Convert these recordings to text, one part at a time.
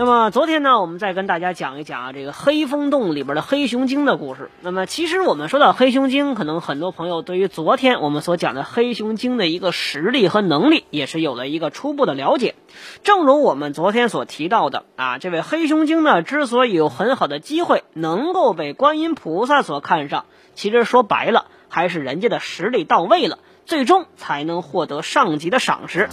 那么昨天呢，我们再跟大家讲一讲啊，这个黑风洞里边的黑熊精的故事。那么其实我们说到黑熊精，可能很多朋友对于昨天我们所讲的黑熊精的一个实力和能力，也是有了一个初步的了解。正如我们昨天所提到的啊，这位黑熊精呢，之所以有很好的机会能够被观音菩萨所看上，其实说白了，还是人家的实力到位了，最终才能获得上级的赏识。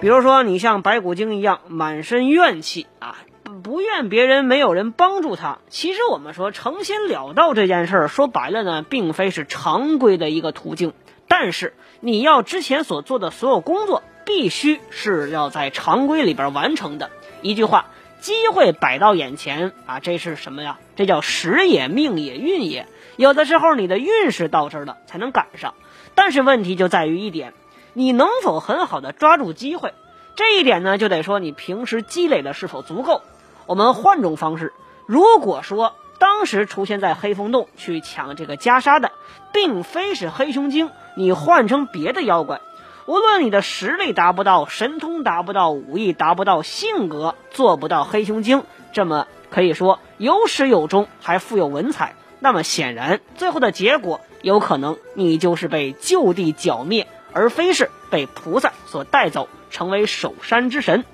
比如说，你像白骨精一样满身怨气啊，不怨别人，没有人帮助他。其实我们说成仙了道这件事儿，说白了呢，并非是常规的一个途径。但是你要之前所做的所有工作，必须是要在常规里边完成的。一句话，机会摆到眼前啊，这是什么呀？这叫时也、命也、运也。有的时候你的运势到这儿了，才能赶上。但是问题就在于一点。你能否很好的抓住机会？这一点呢，就得说你平时积累的是否足够。我们换种方式，如果说当时出现在黑风洞去抢这个袈裟的，并非是黑熊精，你换成别的妖怪，无论你的实力达不到，神通达不到，武艺达不到，性格做不到黑熊精这么可以说有始有终，还富有文采，那么显然最后的结果有可能你就是被就地剿灭。而非是被菩萨所带走，成为守山之神。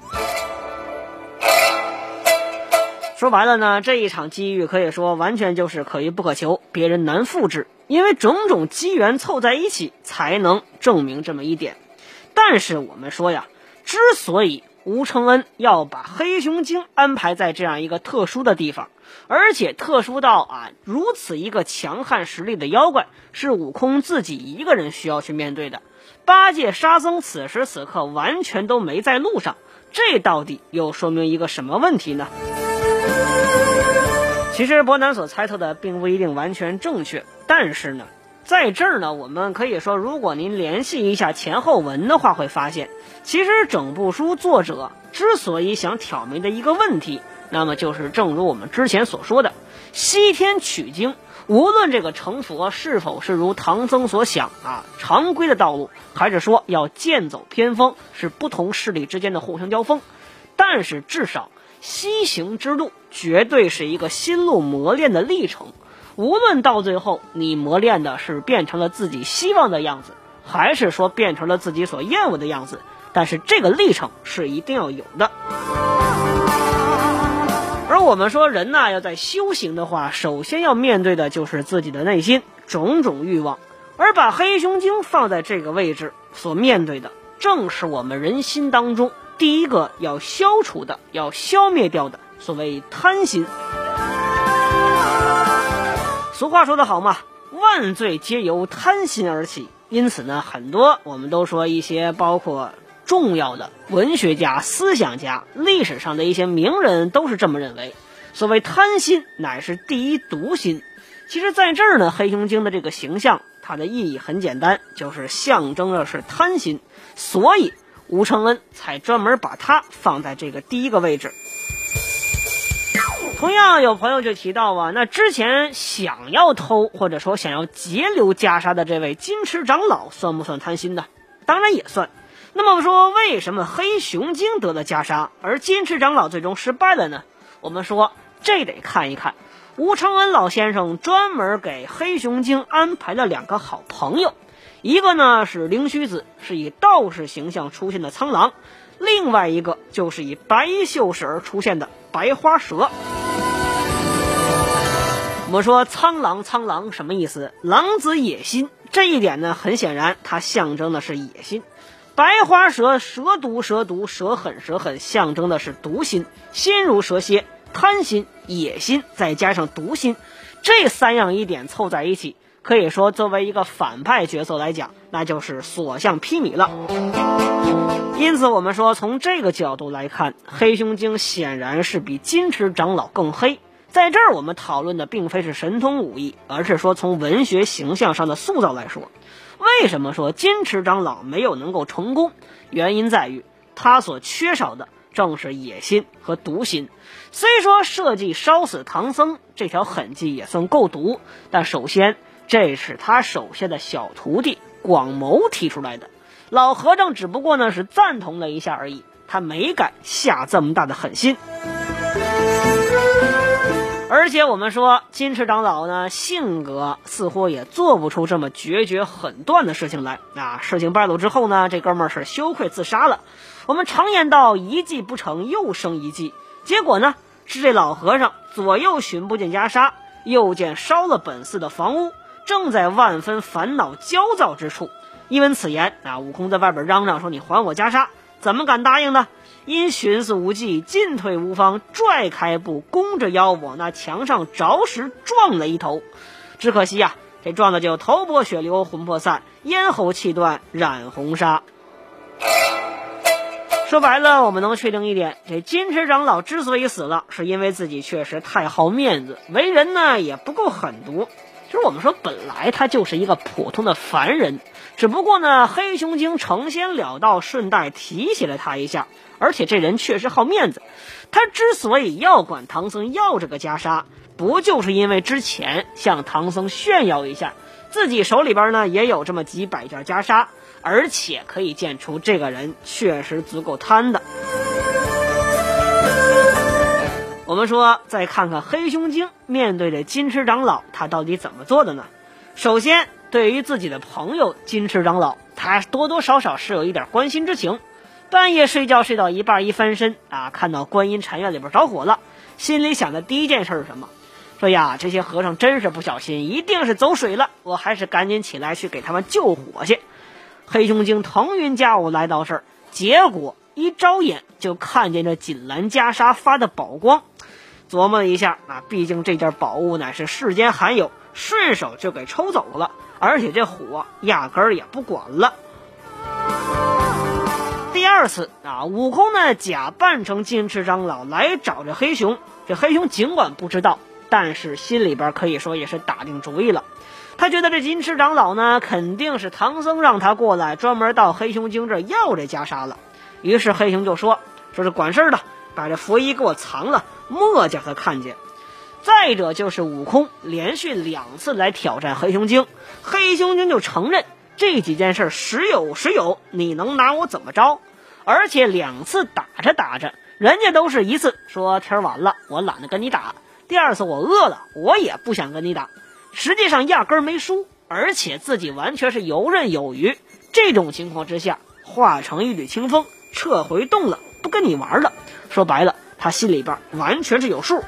说白了呢，这一场机遇可以说完全就是可遇不可求，别人难复制。因为种种机缘凑在一起，才能证明这么一点。但是我们说呀，之所以吴承恩要把黑熊精安排在这样一个特殊的地方，而且特殊到啊如此一个强悍实力的妖怪，是悟空自己一个人需要去面对的。八戒、沙僧此时此刻完全都没在路上，这到底又说明一个什么问题呢？其实伯南所猜测的并不一定完全正确，但是呢，在这儿呢，我们可以说，如果您联系一下前后文的话，会发现，其实整部书作者之所以想挑明的一个问题，那么就是正如我们之前所说的，西天取经。无论这个成佛是否是如唐僧所想啊，常规的道路，还是说要剑走偏锋，是不同势力之间的互相交锋，但是至少西行之路绝对是一个心路磨练的历程。无论到最后你磨练的是变成了自己希望的样子，还是说变成了自己所厌恶的样子，但是这个历程是一定要有的。我们说人呐，要在修行的话，首先要面对的就是自己的内心种种欲望，而把黑熊精放在这个位置，所面对的正是我们人心当中第一个要消除的、要消灭掉的所谓贪心。俗话说得好嘛，万罪皆由贪心而起。因此呢，很多我们都说一些包括。重要的文学家、思想家、历史上的一些名人都是这么认为。所谓贪心，乃是第一毒心。其实，在这儿呢，黑熊精的这个形象，它的意义很简单，就是象征的是贪心。所以，吴承恩才专门把它放在这个第一个位置。同样，有朋友就提到啊，那之前想要偷或者说想要截留袈裟的这位金池长老，算不算贪心呢？当然也算。那么说，为什么黑熊精得了袈裟，而金池长老最终失败了呢？我们说，这得看一看吴承恩老先生专门给黑熊精安排了两个好朋友，一个呢是灵虚子，是以道士形象出现的苍狼；另外一个就是以白袖式而出现的白花蛇。我们说苍狼，苍狼什么意思？狼子野心，这一点呢，很显然，它象征的是野心。白花蛇，蛇毒，蛇毒，蛇狠，蛇狠，象征的是毒心，心如蛇蝎，贪心、野心，再加上毒心，这三样一点凑在一起，可以说作为一个反派角色来讲，那就是所向披靡了。因此，我们说从这个角度来看，黑熊精显然是比金池长老更黑。在这儿我们讨论的并非是神通武艺，而是说从文学形象上的塑造来说，为什么说金池长老没有能够成功？原因在于他所缺少的正是野心和毒心。虽说设计烧死唐僧这条狠计也算够毒，但首先这是他手下的小徒弟广谋提出来的。老和尚只不过呢是赞同了一下而已，他没敢下这么大的狠心。而且我们说金池长老呢，性格似乎也做不出这么决绝狠断的事情来啊！事情败露之后呢，这哥们儿是羞愧自杀了。我们常言道，一计不成又生一计，结果呢是这老和尚左右寻不见袈裟，右见烧了本寺的房屋，正在万分烦恼焦躁之处。一闻此言，啊，悟空在外边嚷嚷说：“你还我袈裟！”怎么敢答应呢？因寻思无计，进退无方，拽开步，弓着腰往那墙上着实撞了一头。只可惜呀，这撞的就头破血流，魂魄散，咽喉气断，染红纱。说白了，我们能确定一点：这金池长老之所以死了，是因为自己确实太好面子，为人呢也不够狠毒。我们说，本来他就是一个普通的凡人，只不过呢，黑熊精成仙了道，顺带提起了他一下。而且这人确实好面子，他之所以要管唐僧要这个袈裟，不就是因为之前向唐僧炫耀一下，自己手里边呢也有这么几百件袈裟，而且可以见出这个人确实足够贪的。我们说，再看看黑熊精面对着金池长老，他到底怎么做的呢？首先，对于自己的朋友金池长老，他多多少少是有一点关心之情。半夜睡觉睡到一半，一翻身啊，看到观音禅院里边着火了，心里想的第一件事是什么？说呀，这些和尚真是不小心，一定是走水了，我还是赶紧起来去给他们救火去。黑熊精腾云驾雾来到这儿，结果一招眼就看见这锦兰袈裟发的宝光，琢磨了一下啊，毕竟这件宝物乃是世间罕有，顺手就给抽走了，而且这火压根儿也不管了。第二次啊，悟空呢假扮成金翅长老来找这黑熊。这黑熊尽管不知道，但是心里边可以说也是打定主意了。他觉得这金翅长老呢肯定是唐僧让他过来，专门到黑熊精这要这袈裟了。于是黑熊就说：“说是管事的，把这佛衣给我藏了，莫叫他看见。”再者就是悟空连续两次来挑战黑熊精，黑熊精就承认这几件事时有时有，你能拿我怎么着？而且两次打着打着，人家都是一次说天晚了，我懒得跟你打；第二次我饿了，我也不想跟你打。实际上压根儿没输，而且自己完全是游刃有余。这种情况之下，化成一缕清风，撤回洞了，不跟你玩了。说白了，他心里边完全是有数。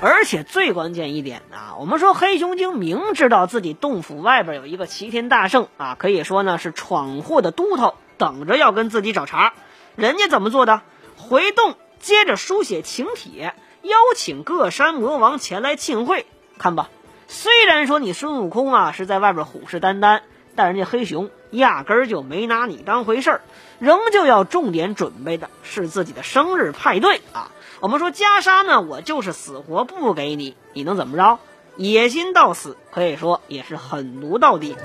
而且最关键一点啊，我们说黑熊精明知道自己洞府外边有一个齐天大圣啊，可以说呢是闯祸的都头。等着要跟自己找茬，人家怎么做的？回洞接着书写请帖，邀请各山魔王前来庆会。看吧，虽然说你孙悟空啊是在外边虎视眈眈，但人家黑熊压根儿就没拿你当回事儿，仍旧要重点准备的是自己的生日派对啊。我们说袈裟呢，我就是死活不给你，你能怎么着？野心到死，可以说也是狠毒到底。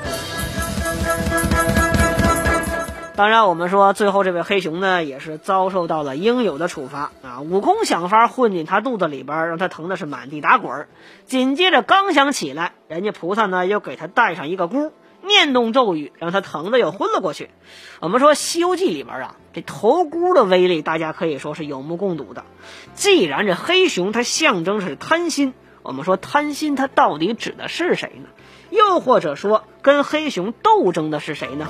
当然，我们说最后这位黑熊呢，也是遭受到了应有的处罚啊！悟空想法混进他肚子里边，让他疼的是满地打滚紧接着刚想起来，人家菩萨呢又给他戴上一个箍，念动咒语，让他疼的又昏了过去。我们说《西游记》里边啊，这头箍的威力，大家可以说是有目共睹的。既然这黑熊它象征是贪心，我们说贪心它到底指的是谁呢？又或者说跟黑熊斗争的是谁呢？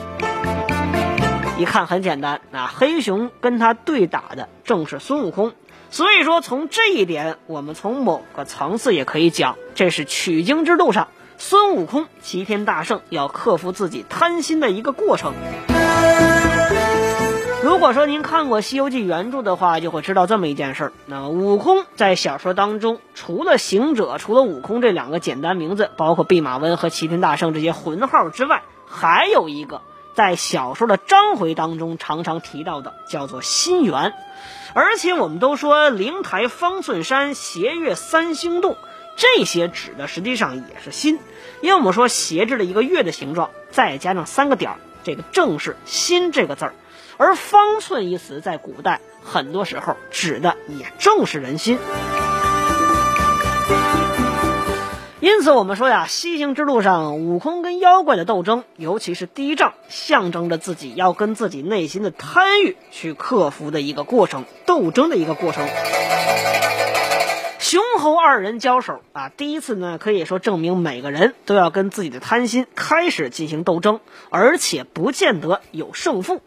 一看很简单，那黑熊跟他对打的正是孙悟空，所以说从这一点，我们从某个层次也可以讲，这是取经之路上孙悟空齐天大圣要克服自己贪心的一个过程。如果说您看过《西游记》原著的话，就会知道这么一件事儿：那悟空在小说当中，除了行者，除了悟空这两个简单名字，包括弼马温和齐天大圣这些魂号之外，还有一个。在小说的章回当中常常提到的，叫做心源。而且我们都说灵台方寸山，斜月三星洞，这些指的实际上也是心，因为我们说斜着的一个月的形状，再加上三个点儿，这个正是心这个字儿。而方寸一词在古代很多时候指的也正是人心。因此，我们说呀，西行之路上，悟空跟妖怪的斗争，尤其是第一仗，象征着自己要跟自己内心的贪欲去克服的一个过程，斗争的一个过程。雄猴二人交手啊，第一次呢，可以说证明每个人都要跟自己的贪心开始进行斗争，而且不见得有胜负。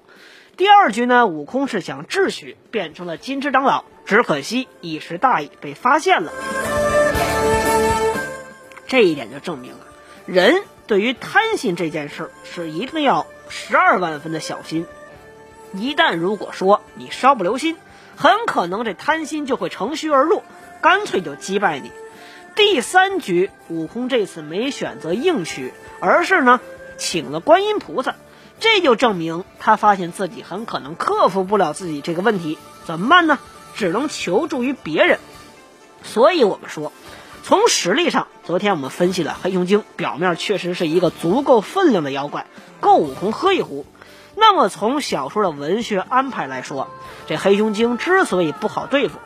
第二局呢，悟空是想智取，变成了金翅长老，只可惜一时大意被发现了。这一点就证明了，人对于贪心这件事是一定要十二万分的小心。一旦如果说你稍不留心，很可能这贪心就会乘虚而入，干脆就击败你。第三局，悟空这次没选择硬取，而是呢请了观音菩萨，这就证明他发现自己很可能克服不了自己这个问题，怎么办呢？只能求助于别人。所以我们说。从实力上，昨天我们分析了黑熊精，表面确实是一个足够分量的妖怪，够悟空喝一壶。那么从小说的文学安排来说，这黑熊精之所以不好对付，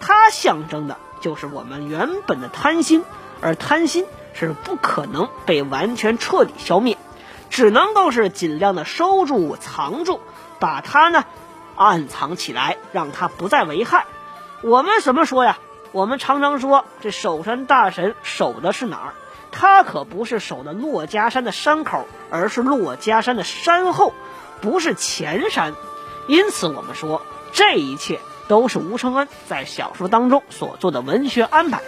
它象征的就是我们原本的贪心，而贪心是不可能被完全彻底消灭，只能够是尽量的收住、藏住，把它呢暗藏起来，让它不再危害。我们怎么说呀？我们常常说，这守山大神守的是哪儿？他可不是守的珞珈山的山口，而是珞珈山的山后，不是前山。因此，我们说这一切都是吴承恩在小说当中所做的文学安排。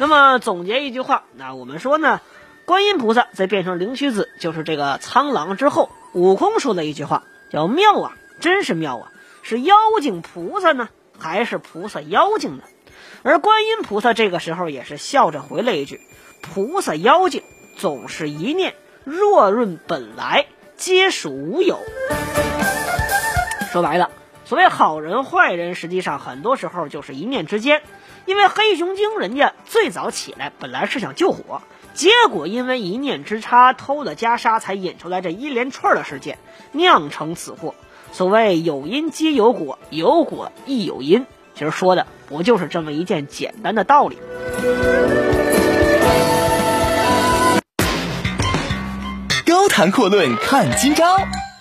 那么，总结一句话，那我们说呢，观音菩萨在变成灵虚子，就是这个苍狼之后，悟空说的一句话叫“妙啊，真是妙啊”。是妖精菩萨呢，还是菩萨妖精呢？而观音菩萨这个时候也是笑着回了一句：“菩萨妖精总是一念，若润本来皆属无有。”说白了，所谓好人坏人，实际上很多时候就是一念之间。因为黑熊精人家最早起来本来是想救火，结果因为一念之差偷了袈裟，才引出来这一连串的事件，酿成此祸。所谓有因皆有果，有果亦有因，其实说的不就是这么一件简单的道理？高谈阔论看今朝，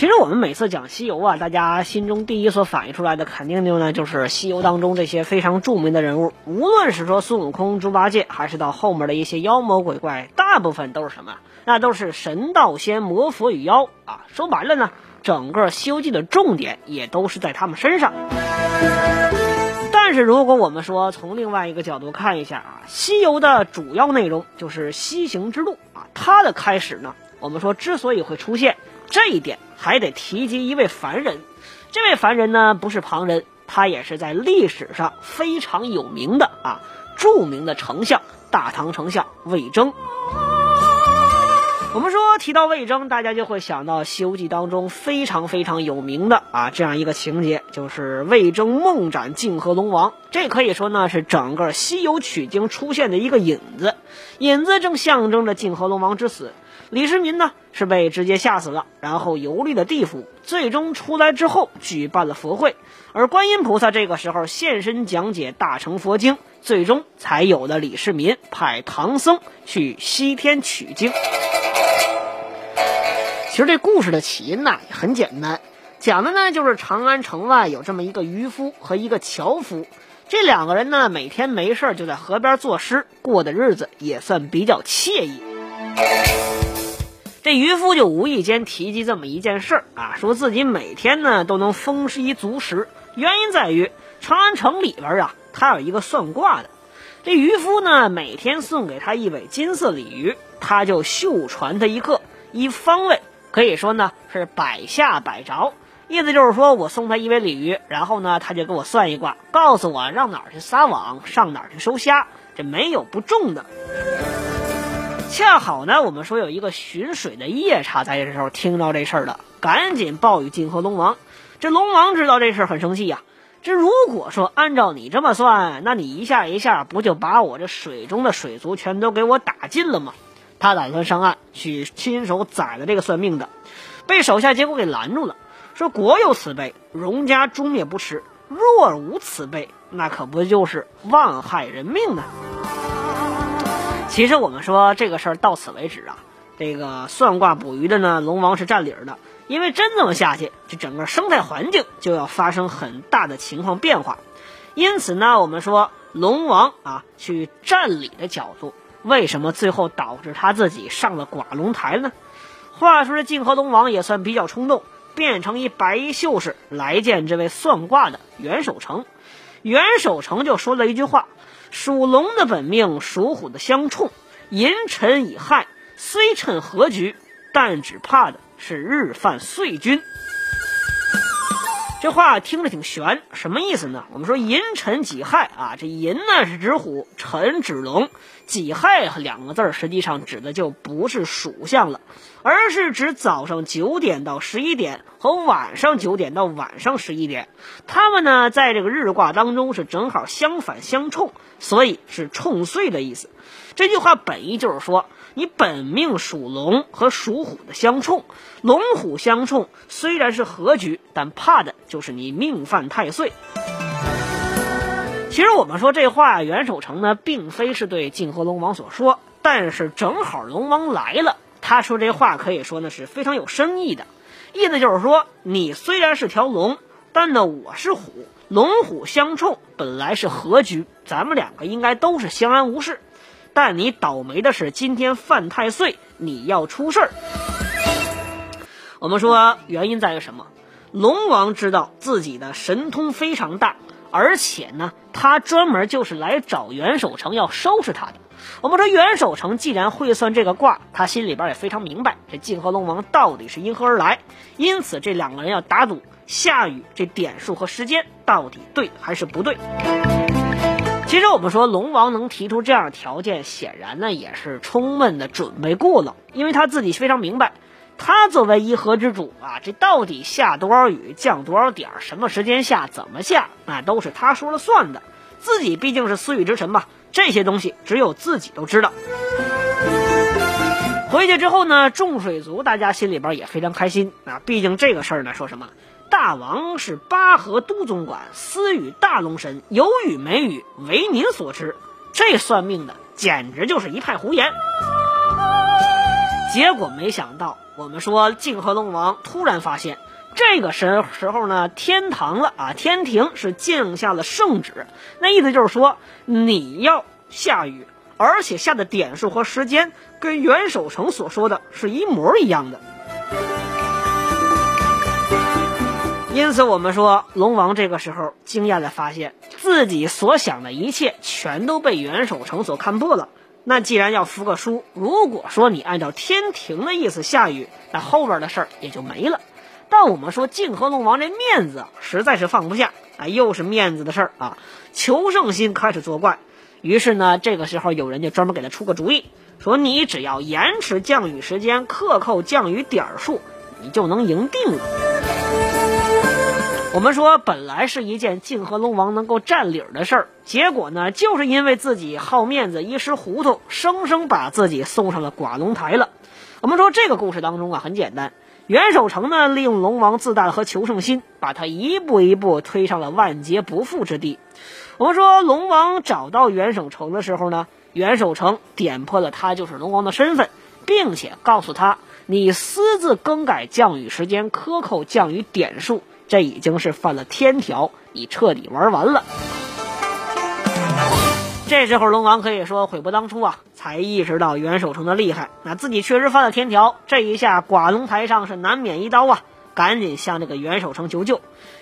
其实我们每次讲西游啊，大家心中第一所反映出来的，肯定就呢就是西游当中这些非常著名的人物，无论是说孙悟空、猪八戒，还是到后面的一些妖魔鬼怪，大部分都是什么？那都是神道仙、魔佛与妖啊。说白了呢。整个《西游记》的重点也都是在他们身上。但是，如果我们说从另外一个角度看一下啊，《西游》的主要内容就是西行之路啊，它的开始呢，我们说之所以会出现这一点，还得提及一位凡人。这位凡人呢，不是旁人，他也是在历史上非常有名的啊，著名的丞相——大唐丞相魏征。我们说提到魏征，大家就会想到《西游记》当中非常非常有名的啊这样一个情节，就是魏征梦斩泾河龙王。这可以说呢是整个西游取经出现的一个引子，引子正象征着泾河龙王之死。李世民呢是被直接吓死了，然后游历了地府，最终出来之后举办了佛会，而观音菩萨这个时候现身讲解大乘佛经，最终才有了李世民派唐僧去西天取经。其实这故事的起因呢也很简单，讲的呢就是长安城外有这么一个渔夫和一个樵夫，这两个人呢每天没事就在河边作诗，过的日子也算比较惬意。这渔夫就无意间提及这么一件事儿啊，说自己每天呢都能丰衣足食，原因在于长安城里边啊，他有一个算卦的。这渔夫呢每天送给他一尾金色鲤鱼，他就秀传他一个，一方位可以说呢是百下百着，意思就是说我送他一尾鲤鱼，然后呢他就给我算一卦，告诉我让哪儿去撒网，上哪儿去收虾，这没有不中的。恰好呢，我们说有一个巡水的夜叉在这时候听到这事儿了，赶紧报与泾河龙王。这龙王知道这事儿很生气呀。这如果说按照你这么算，那你一下一下不就把我这水中的水族全都给我打尽了吗？他打算上岸去亲手宰了这个算命的，被手下结果给拦住了，说国有此辈，荣家诛灭不迟；若无此辈，那可不就是妄害人命呢？其实我们说这个事儿到此为止啊，这个算卦捕鱼的呢，龙王是占理儿的，因为真这么下去，这整个生态环境就要发生很大的情况变化。因此呢，我们说龙王啊去占理的角度，为什么最后导致他自己上了寡龙台呢？话说这泾河龙王也算比较冲动，变成一白衣秀士来见这位算卦的袁守诚。袁守诚就说了一句话。属龙的本命，属虎的相冲，寅辰乙亥虽趁合局，但只怕的是日犯岁君。这话听着挺悬，什么意思呢？我们说寅辰己亥啊，这寅呢是指虎，辰指龙，己亥两个字实际上指的就不是属相了，而是指早上九点到十一点和晚上九点到晚上十一点，他们呢在这个日卦当中是正好相反相冲，所以是冲岁的意思。这句话本意就是说。你本命属龙和属虎的相冲，龙虎相冲虽然是和局，但怕的就是你命犯太岁。其实我们说这话，袁守诚呢，并非是对泾河龙王所说，但是正好龙王来了，他说这话可以说呢是非常有深意的，意思就是说，你虽然是条龙，但呢我是虎，龙虎相冲本来是和局，咱们两个应该都是相安无事。但你倒霉的是，今天犯太岁，你要出事儿。我们说原因在于什么？龙王知道自己的神通非常大，而且呢，他专门就是来找袁守诚要收拾他的。我们说袁守诚既然会算这个卦，他心里边也非常明白这泾河龙王到底是因何而来，因此这两个人要打赌下雨这点数和时间到底对还是不对。其实我们说龙王能提出这样的条件，显然呢也是充分的准备过了，因为他自己非常明白，他作为一河之主啊，这到底下多少雨，降多少点，什么时间下，怎么下，那都是他说了算的。自己毕竟是司雨之臣嘛，这些东西只有自己都知道。回去之后呢，众水族大家心里边也非常开心啊，毕竟这个事儿呢，说什么？大王是八河都总管，私与大龙神，有雨没雨，为您所知。这算命的简直就是一派胡言。结果没想到，我们说泾河龙王突然发现，这个时时候呢，天堂了啊，天庭是降下了圣旨，那意思就是说你要下雨，而且下的点数和时间跟袁守诚所说的是一模一样的。因此，我们说龙王这个时候惊讶的发现自己所想的一切全都被袁守诚所看破了。那既然要服个输，如果说你按照天庭的意思下雨，那后边的事儿也就没了。但我们说泾河龙王这面子实在是放不下啊，又是面子的事儿啊，求胜心开始作怪。于是呢，这个时候有人就专门给他出个主意，说你只要延迟降雨时间，克扣降雨点数，你就能赢定了。我们说，本来是一件泾河龙王能够占理儿的事儿，结果呢，就是因为自己好面子，一时糊涂，生生把自己送上了寡龙台了。我们说这个故事当中啊，很简单，袁守诚呢，利用龙王自大和求胜心，把他一步一步推上了万劫不复之地。我们说，龙王找到袁守诚的时候呢，袁守诚点破了他就是龙王的身份，并且告诉他，你私自更改降雨时间，克扣降雨点数。这已经是犯了天条，你彻底玩完了。这时候龙王可以说悔不当初啊，才意识到袁守诚的厉害，那自己确实犯了天条，这一下寡龙台上是难免一刀啊，赶紧向这个袁守诚求救。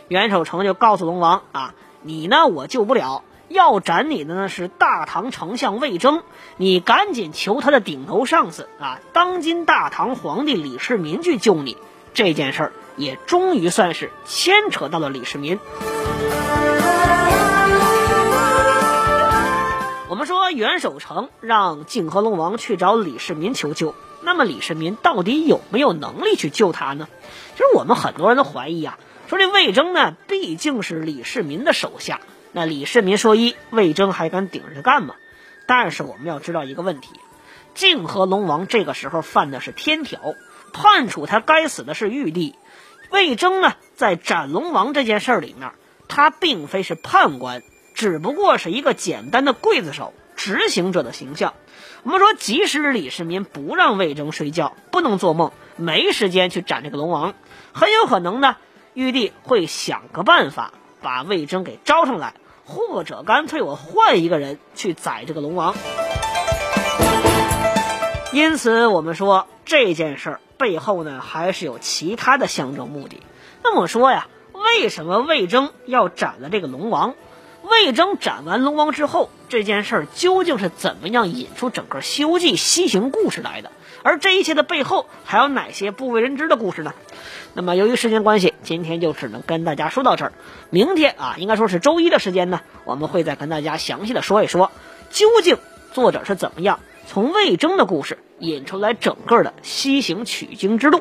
袁守诚就告诉龙王啊，你呢我救不了，要斩你的呢是大唐丞相魏征，你赶紧求他的顶头上司啊，当今大唐皇帝李世民去救你。这件事儿也终于算是牵扯到了李世民。我们说袁守诚让泾河龙王去找李世民求救，那么李世民到底有没有能力去救他呢？其实我们很多人都怀疑啊，说这魏征呢毕竟是李世民的手下，那李世民说一，魏征还敢顶着干吗？但是我们要知道一个问题，泾河龙王这个时候犯的是天条，判处他该死的是玉帝。魏征呢在斩龙王这件事里面，他并非是判官。只不过是一个简单的刽子手、执行者的形象。我们说，即使李世民不让魏征睡觉，不能做梦，没时间去斩这个龙王，很有可能呢，玉帝会想个办法把魏征给招上来，或者干脆我换一个人去宰这个龙王。因此，我们说这件事儿背后呢，还是有其他的象征目的。那么说呀，为什么魏征要斩了这个龙王？魏征斩完龙王之后，这件事儿究竟是怎么样引出整个《西游记》西行故事来的？而这一切的背后还有哪些不为人知的故事呢？那么由于时间关系，今天就只能跟大家说到这儿。明天啊，应该说是周一的时间呢，我们会再跟大家详细的说一说，究竟作者是怎么样从魏征的故事引出来整个的西行取经之路。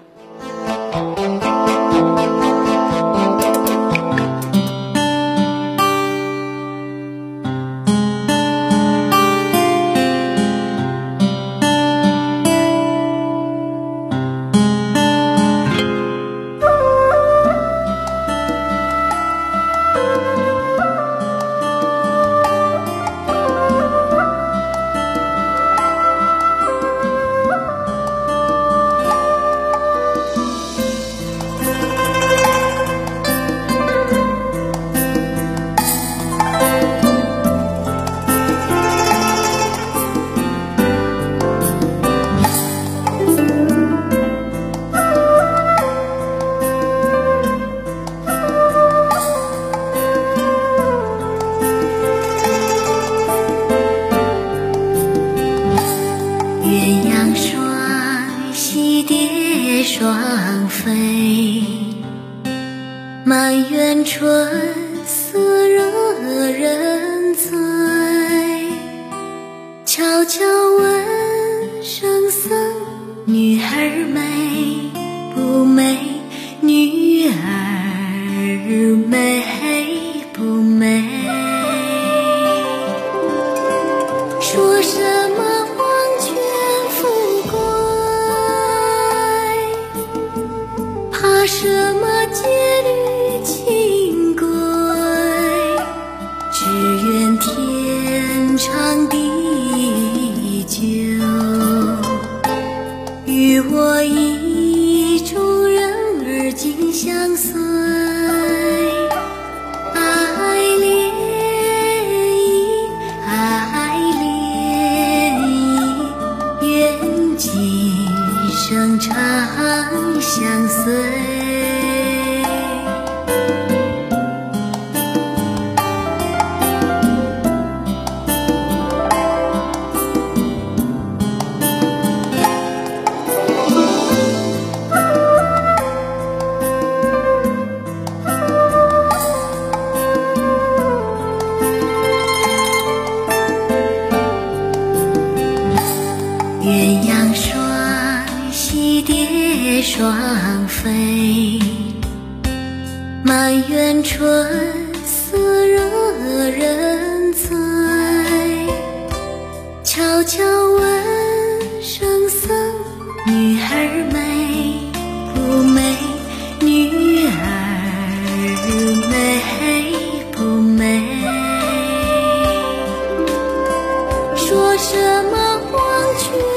什么黄泉？